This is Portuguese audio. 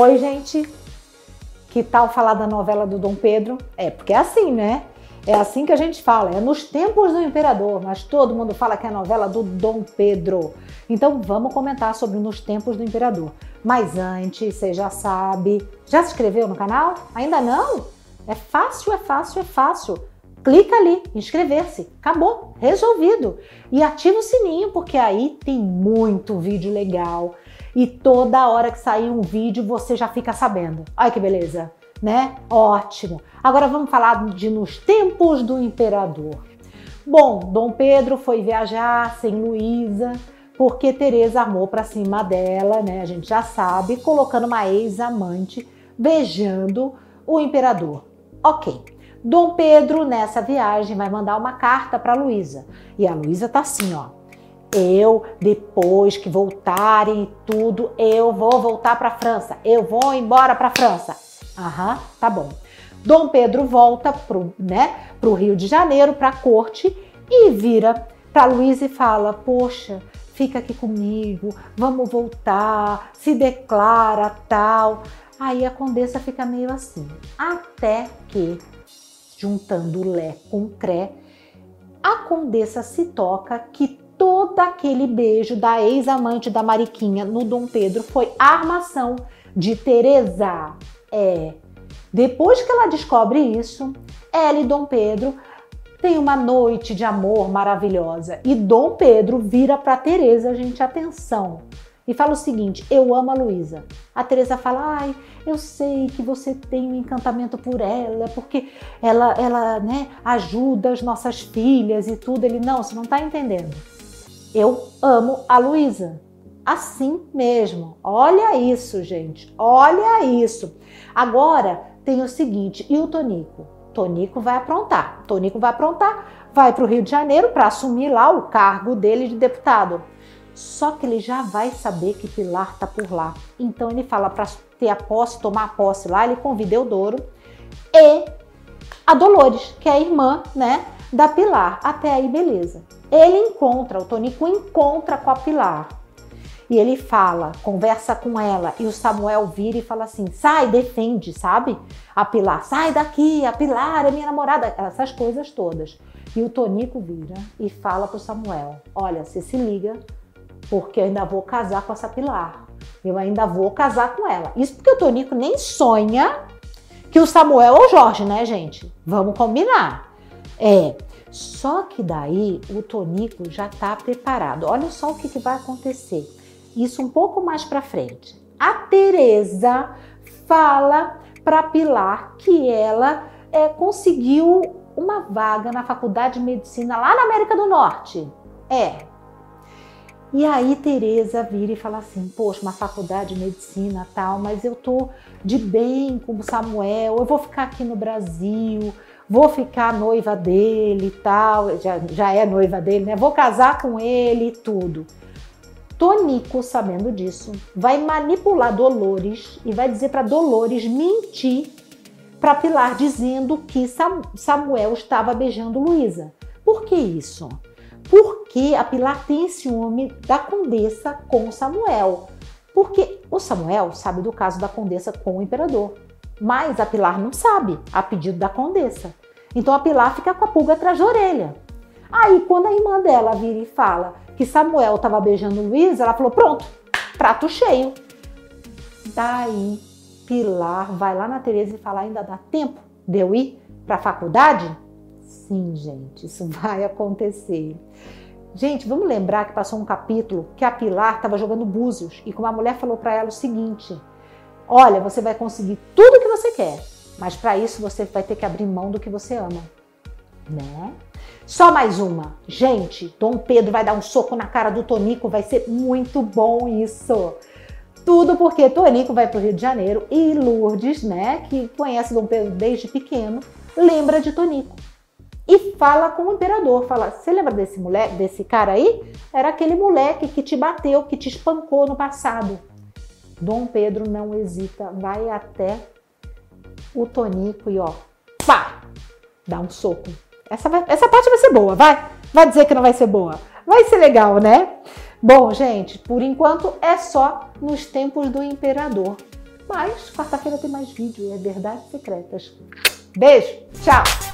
Oi, gente. Que tal falar da novela do Dom Pedro? É, porque é assim, né? É assim que a gente fala, é nos tempos do imperador, mas todo mundo fala que é a novela do Dom Pedro. Então vamos comentar sobre Nos Tempos do Imperador. Mas antes, você já sabe, já se inscreveu no canal? Ainda não? É fácil, é fácil, é fácil. Clica ali, inscrever-se. Acabou, resolvido. E ativa o sininho, porque aí tem muito vídeo legal. E toda hora que sair um vídeo, você já fica sabendo. Olha que beleza, né? Ótimo. Agora vamos falar de nos tempos do imperador. Bom, Dom Pedro foi viajar sem Luísa, porque Teresa amou para cima dela, né? A gente já sabe, colocando uma ex-amante beijando o imperador. Ok. Dom Pedro, nessa viagem, vai mandar uma carta para Luísa. E a Luísa tá assim, ó. Eu, depois que voltarem tudo, eu vou voltar para França. Eu vou embora para França. Aham, tá bom. Dom Pedro volta pro, né, pro Rio de Janeiro, para a corte e vira para Luísa e fala: "Poxa, fica aqui comigo, vamos voltar", se declara tal. Aí a condessa fica meio assim, até que juntando Lé com Cré, a condessa se toca que todo aquele beijo da ex-amante da Mariquinha no Dom Pedro foi armação de Teresa. É. Depois que ela descobre isso, ela e Dom Pedro têm uma noite de amor maravilhosa e Dom Pedro vira para Teresa, gente, atenção e fala o seguinte: Eu amo a Luísa. A Teresa fala: Ai, eu sei que você tem um encantamento por ela, porque ela, ela né, ajuda as nossas filhas e tudo. Ele: Não, você não está entendendo. Eu amo a Luísa. Assim mesmo. Olha isso, gente. Olha isso. Agora tem o seguinte: e o Tonico? Tonico vai aprontar. Tonico vai aprontar, vai para o Rio de Janeiro para assumir lá o cargo dele de deputado. Só que ele já vai saber que Pilar tá por lá. Então ele fala para ter a posse, tomar a posse lá, ele convida Eudoro e a Dolores, que é a irmã, né, da Pilar. Até aí, beleza. Ele encontra, o Tonico encontra com a Pilar. E ele fala, conversa com ela, e o Samuel vira e fala assim: sai, defende, sabe? A Pilar, sai daqui, a Pilar é minha namorada, essas coisas todas. E o Tonico vira e fala pro Samuel: olha, você se liga, porque eu ainda vou casar com essa Pilar. Eu ainda vou casar com ela. Isso porque o Tonico nem sonha que o Samuel ou o Jorge, né, gente? Vamos combinar. É. Só que daí o Tonico já tá preparado. Olha só o que, que vai acontecer. Isso um pouco mais para frente. A Teresa fala para Pilar que ela é, conseguiu uma vaga na faculdade de medicina lá na América do Norte. É, e aí Teresa vira e fala assim: "Poxa, uma faculdade de medicina, tal, mas eu tô de bem com o Samuel, eu vou ficar aqui no Brasil, vou ficar noiva dele e tal, já, já é noiva dele, né? Vou casar com ele e tudo." Tonico, sabendo disso, vai manipular Dolores e vai dizer para Dolores mentir para Pilar dizendo que Samuel estava beijando Luísa. Por que isso? Porque a Pilar tem ciúme da condessa com Samuel. Porque o Samuel sabe do caso da condessa com o imperador, mas a Pilar não sabe, a pedido da condessa. Então a Pilar fica com a pulga atrás da orelha. Aí quando a irmã dela vira e fala que Samuel estava beijando Luísa, ela falou: pronto, prato cheio. Daí Pilar vai lá na Tereza e fala: ainda dá tempo de eu ir para a faculdade? Sim, gente, isso vai acontecer. Gente, vamos lembrar que passou um capítulo que a Pilar estava jogando búzios e que uma mulher falou para ela o seguinte: Olha, você vai conseguir tudo o que você quer, mas para isso você vai ter que abrir mão do que você ama. Né? Só mais uma. Gente, Dom Pedro vai dar um soco na cara do Tonico, vai ser muito bom isso. Tudo porque Tonico vai para o Rio de Janeiro e Lourdes, né, que conhece Dom Pedro desde pequeno, lembra de Tonico e fala com o imperador, fala: "Você lembra desse moleque, desse cara aí? Era aquele moleque que te bateu, que te espancou no passado." Dom Pedro não hesita, vai até o Tonico e ó, pá, dá um soco. Essa, vai, essa parte vai ser boa, vai? Vai dizer que não vai ser boa. Vai ser legal, né? Bom, gente, por enquanto é só nos tempos do imperador. Mas quarta-feira tem mais vídeo, é Verdades Secretas. Beijo, tchau!